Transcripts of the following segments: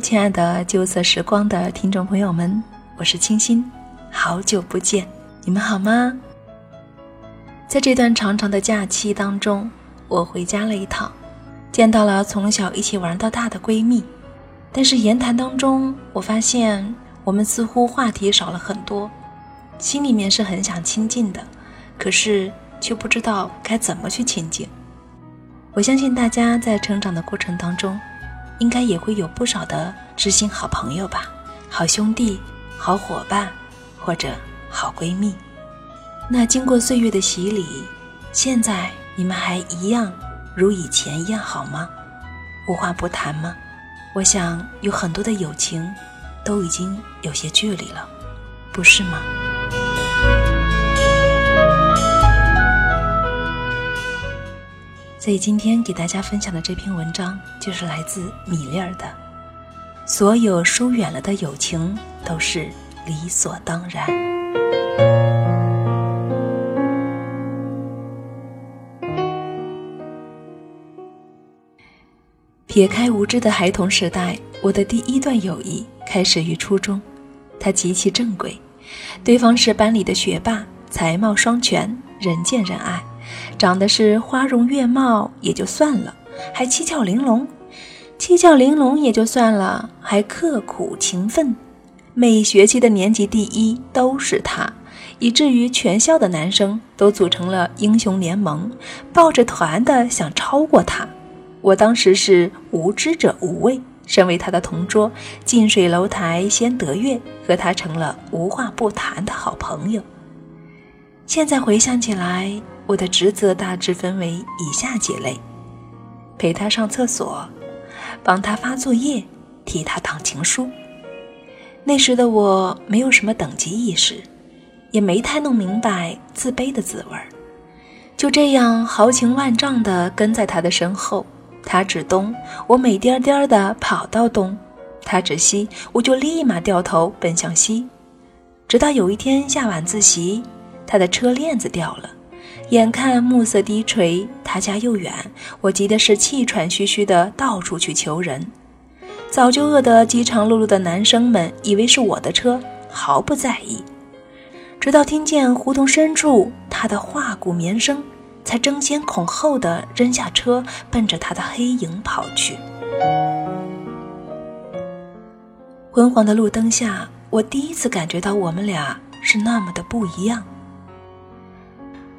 亲爱的旧色时光的听众朋友们，我是清新，好久不见，你们好吗？在这段长长的假期当中，我回家了一趟，见到了从小一起玩到大的闺蜜，但是言谈当中，我发现我们似乎话题少了很多，心里面是很想亲近的，可是却不知道该怎么去亲近。我相信大家在成长的过程当中。应该也会有不少的知心好朋友吧，好兄弟、好伙伴，或者好闺蜜。那经过岁月的洗礼，现在你们还一样如以前一样好吗？无话不谈吗？我想有很多的友情都已经有些距离了，不是吗？所以今天给大家分享的这篇文章，就是来自米粒儿的。所有疏远了的友情，都是理所当然。撇开无知的孩童时代，我的第一段友谊开始于初中。他极其正规，对方是班里的学霸，才貌双全，人见人爱。长得是花容月貌也就算了，还七窍玲珑；七窍玲珑也就算了，还刻苦勤奋。每学期的年级第一都是他，以至于全校的男生都组成了英雄联盟，抱着团的想超过他。我当时是无知者无畏，身为他的同桌，近水楼台先得月，和他成了无话不谈的好朋友。现在回想起来。我的职责大致分为以下几类：陪他上厕所，帮他发作业，替他挡情书。那时的我没有什么等级意识，也没太弄明白自卑的滋味儿，就这样豪情万丈地跟在他的身后。他指东，我美颠颠地跑到东；他指西，我就立马掉头奔向西。直到有一天下晚自习，他的车链子掉了。眼看暮色低垂，他家又远，我急的是气喘吁吁的到处去求人。早就饿得饥肠辘辘的男生们以为是我的车，毫不在意。直到听见胡同深处他的画骨绵声，才争先恐后的扔下车，奔着他的黑影跑去。昏黄的路灯下，我第一次感觉到我们俩是那么的不一样。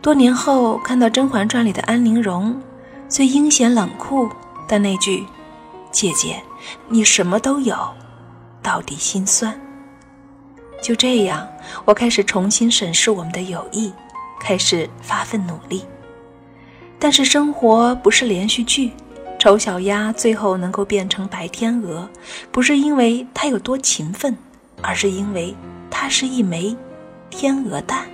多年后看到《甄嬛传》里的安陵容，虽阴险冷酷，但那句“姐姐，你什么都有”，到底心酸。就这样，我开始重新审视我们的友谊，开始发奋努力。但是生活不是连续剧，丑小鸭最后能够变成白天鹅，不是因为它有多勤奋，而是因为它是一枚天鹅蛋。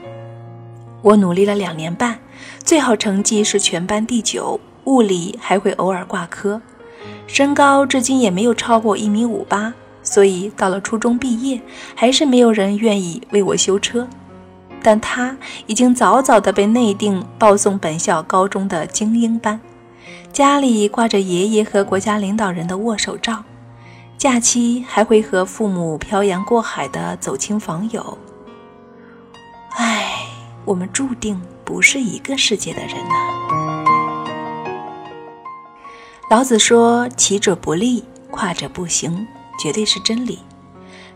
我努力了两年半，最好成绩是全班第九，物理还会偶尔挂科，身高至今也没有超过一米五八，所以到了初中毕业，还是没有人愿意为我修车。但他已经早早的被内定报送本校高中的精英班，家里挂着爷爷和国家领导人的握手照，假期还会和父母漂洋过海的走亲访友。唉。我们注定不是一个世界的人呐。老子说：“骑者不立，跨者不行”，绝对是真理。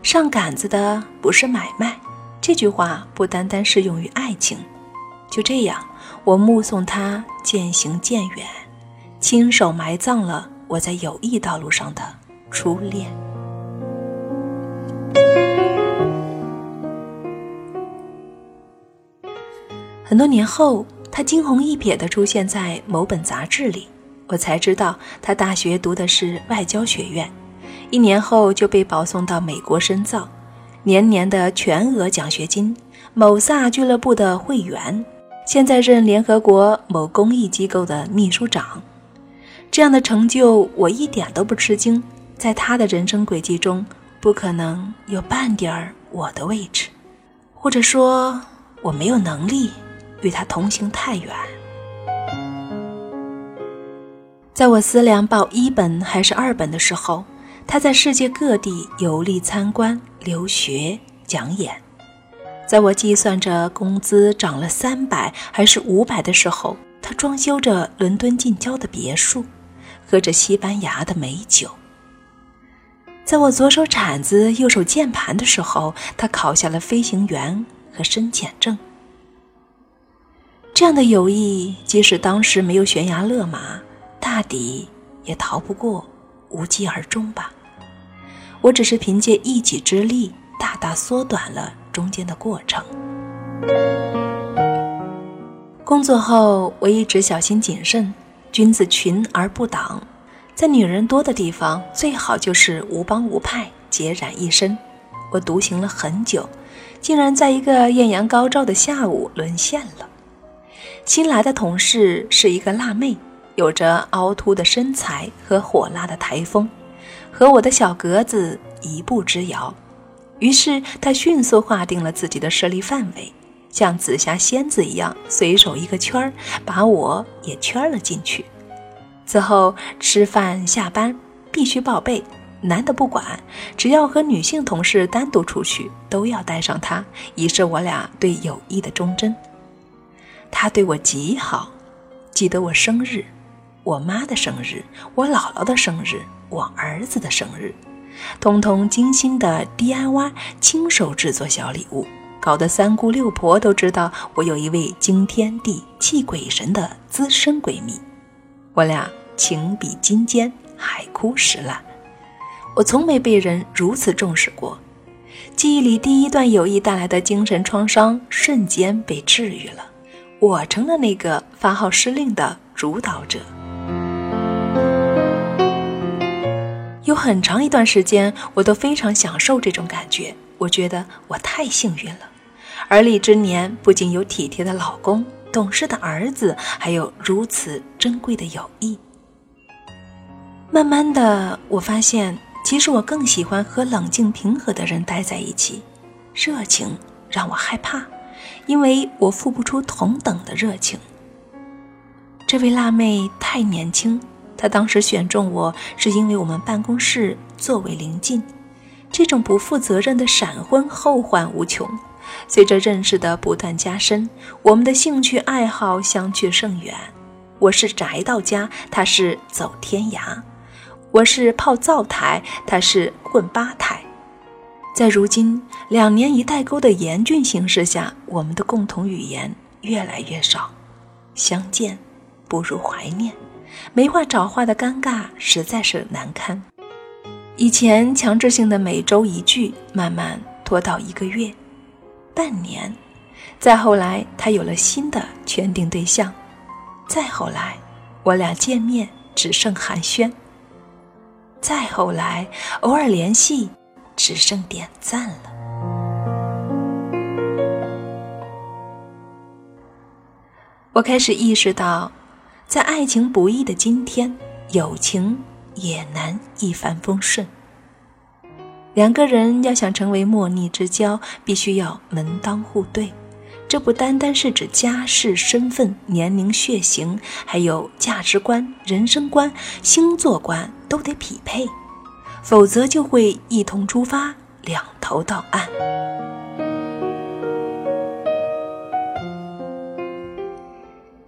上杆子的不是买卖，这句话不单单适用于爱情。就这样，我目送他渐行渐远，亲手埋葬了我在友谊道路上的初恋。很多年后，他惊鸿一瞥地出现在某本杂志里，我才知道他大学读的是外交学院，一年后就被保送到美国深造，年年的全额奖学金，某萨俱乐部的会员，现在任联合国某公益机构的秘书长。这样的成就，我一点都不吃惊，在他的人生轨迹中，不可能有半点儿我的位置，或者说我没有能力。与他同行太远，在我思量报一本还是二本的时候，他在世界各地游历参观、留学、讲演。在我计算着工资涨了三百还是五百的时候，他装修着伦敦近郊的别墅，喝着西班牙的美酒。在我左手铲子、右手键盘的时候，他考下了飞行员和深潜证。这样的友谊，即使当时没有悬崖勒马，大抵也逃不过无疾而终吧。我只是凭借一己之力，大大缩短了中间的过程。工作后，我一直小心谨慎，君子群而不党。在女人多的地方，最好就是无帮无派，孑然一身。我独行了很久，竟然在一个艳阳高照的下午沦陷了。新来的同事是一个辣妹，有着凹凸的身材和火辣的台风，和我的小格子一步之遥。于是她迅速划定了自己的势力范围，像紫霞仙子一样，随手一个圈儿，把我也圈了进去。此后吃饭下班必须报备，男的不管，只要和女性同事单独出去，都要带上她，以示我俩对友谊的忠贞。他对我极好，记得我生日、我妈的生日、我姥姥的生日、我儿子的生日，通通精心的 DIY，亲手制作小礼物，搞得三姑六婆都知道我有一位惊天地泣鬼神的资深闺蜜。我俩情比金坚，海枯石烂。我从没被人如此重视过，记忆里第一段友谊带来的精神创伤瞬间被治愈了。我成了那个发号施令的主导者。有很长一段时间，我都非常享受这种感觉。我觉得我太幸运了，而立之年不仅有体贴的老公、懂事的儿子，还有如此珍贵的友谊。慢慢的，我发现，其实我更喜欢和冷静平和的人待在一起。热情让我害怕。因为我付不出同等的热情。这位辣妹太年轻，她当时选中我是因为我们办公室座位临近。这种不负责任的闪婚后患无穷。随着认识的不断加深，我们的兴趣爱好相去甚远。我是宅到家，她是走天涯；我是泡灶台，她是混吧台。在如今两年一代沟的严峻形势下，我们的共同语言越来越少，相见不如怀念，没话找话的尴尬实在是难堪。以前强制性的每周一聚，慢慢拖到一个月、半年，再后来他有了新的圈定对象，再后来我俩见面只剩寒暄，再后来偶尔联系。只剩点赞了。我开始意识到，在爱情不易的今天，友情也难一帆风顺。两个人要想成为莫逆之交，必须要门当户对。这不单单是指家世、身份、年龄、血型，还有价值观、人生观、星座观都得匹配。否则就会一同出发，两头到岸。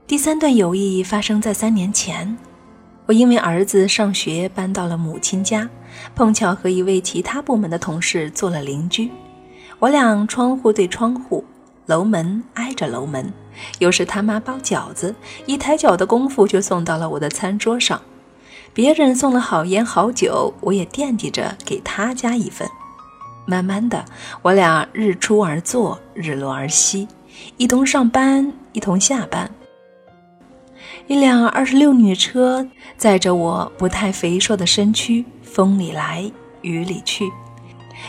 第三段友谊发生在三年前，我因为儿子上学搬到了母亲家，碰巧和一位其他部门的同事做了邻居。我俩窗户对窗户，楼门挨着楼门。有时他妈包饺子，一抬脚的功夫就送到了我的餐桌上。别人送了好烟好酒，我也惦记着给他加一份。慢慢的，我俩日出而作，日落而息，一同上班，一同下班。一辆二十六女车载着我不太肥硕的身躯，风里来雨里去。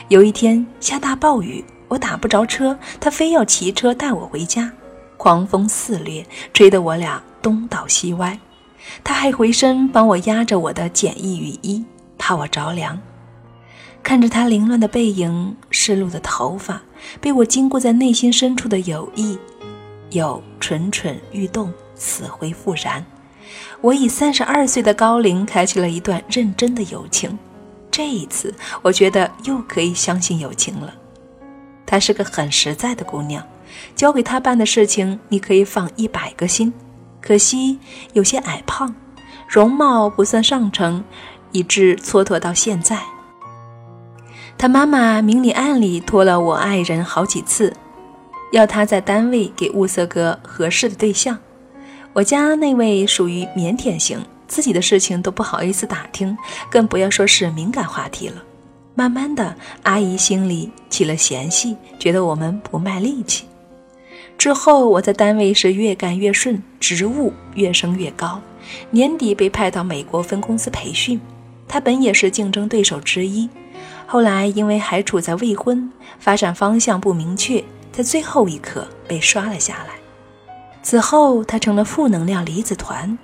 有一天下大暴雨，我打不着车，他非要骑车带我回家。狂风肆虐，吹得我俩东倒西歪。他还回身帮我压着我的简易雨衣，怕我着凉。看着他凌乱的背影、湿漉的头发，被我禁锢在内心深处的友谊，又蠢蠢欲动、死灰复燃。我以三十二岁的高龄开启了一段认真的友情，这一次，我觉得又可以相信友情了。她是个很实在的姑娘，交给她办的事情，你可以放一百个心。可惜有些矮胖，容貌不算上乘，以致蹉跎到现在。他妈妈明里暗里托了我爱人好几次，要他在单位给物色个合适的对象。我家那位属于腼腆型，自己的事情都不好意思打听，更不要说是敏感话题了。慢慢的，阿姨心里起了嫌隙，觉得我们不卖力气。之后，我在单位是越干越顺，职务越升越高。年底被派到美国分公司培训，他本也是竞争对手之一。后来因为还处在未婚，发展方向不明确，在最后一刻被刷了下来。此后，他成了负能量离子团。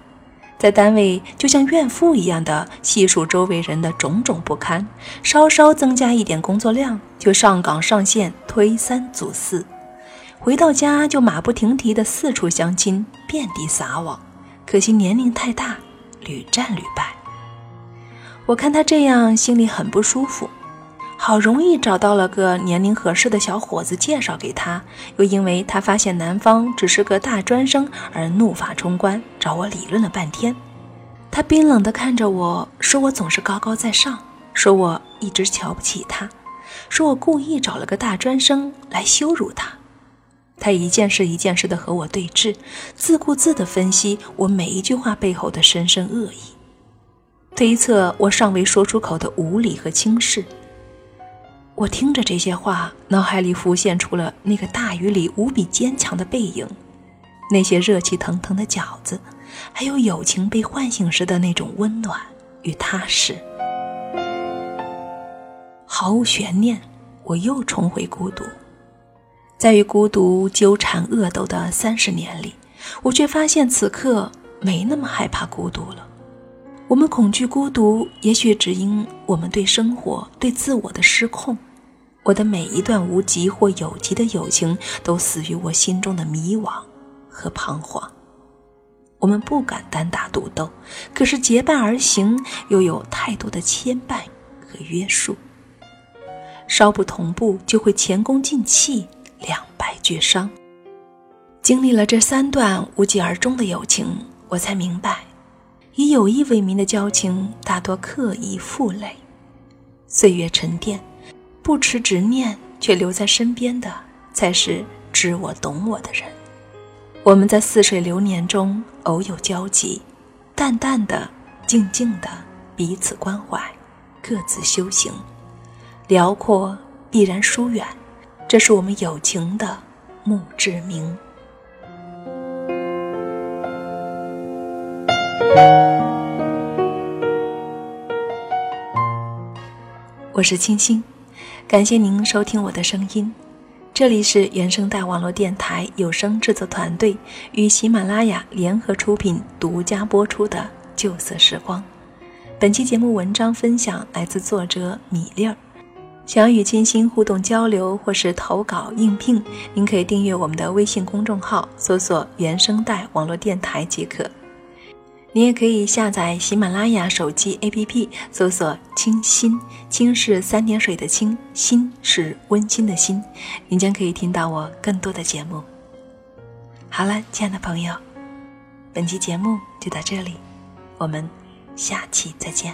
在单位就像怨妇一样的细数周围人的种种不堪，稍稍增加一点工作量就上岗上线推三阻四，回到家就马不停蹄的四处相亲，遍地撒网。可惜年龄太大，屡战屡败。我看他这样，心里很不舒服。好容易找到了个年龄合适的小伙子介绍给他，又因为他发现男方只是个大专生而怒发冲冠，找我理论了半天。他冰冷地看着我说：“我总是高高在上，说我一直瞧不起他，说我故意找了个大专生来羞辱他。”他一件事一件事地和我对峙，自顾自地分析我每一句话背后的深深恶意，推测我尚未说出口的无理和轻视。我听着这些话，脑海里浮现出了那个大雨里无比坚强的背影，那些热气腾腾的饺子，还有友情被唤醒时的那种温暖与踏实。毫无悬念，我又重回孤独。在与孤独纠缠恶斗的三十年里，我却发现此刻没那么害怕孤独了。我们恐惧孤独，也许只因我们对生活、对自我的失控。我的每一段无极或有极的友情，都死于我心中的迷惘和彷徨。我们不敢单打独斗，可是结伴而行，又有太多的牵绊和约束。稍不同步，就会前功尽弃，两败俱伤。经历了这三段无疾而终的友情，我才明白，以友谊为名的交情，大多刻意负累，岁月沉淀。不持执念却留在身边的，才是知我懂我的人。我们在似水流年中偶有交集，淡淡的、静静的彼此关怀，各自修行。辽阔必然疏远，这是我们友情的墓志铭。我是清新。感谢您收听我的声音，这里是原声带网络电台有声制作团队与喜马拉雅联合出品、独家播出的《旧色时光》。本期节目文章分享来自作者米粒儿。想要与金星互动交流或是投稿应聘，您可以订阅我们的微信公众号，搜索“原声带网络电台”即可。你也可以下载喜马拉雅手机 APP，搜索“清新”，清是三点水的清，新是温馨的心，您将可以听到我更多的节目。好了，亲爱的朋友，本期节目就到这里，我们下期再见。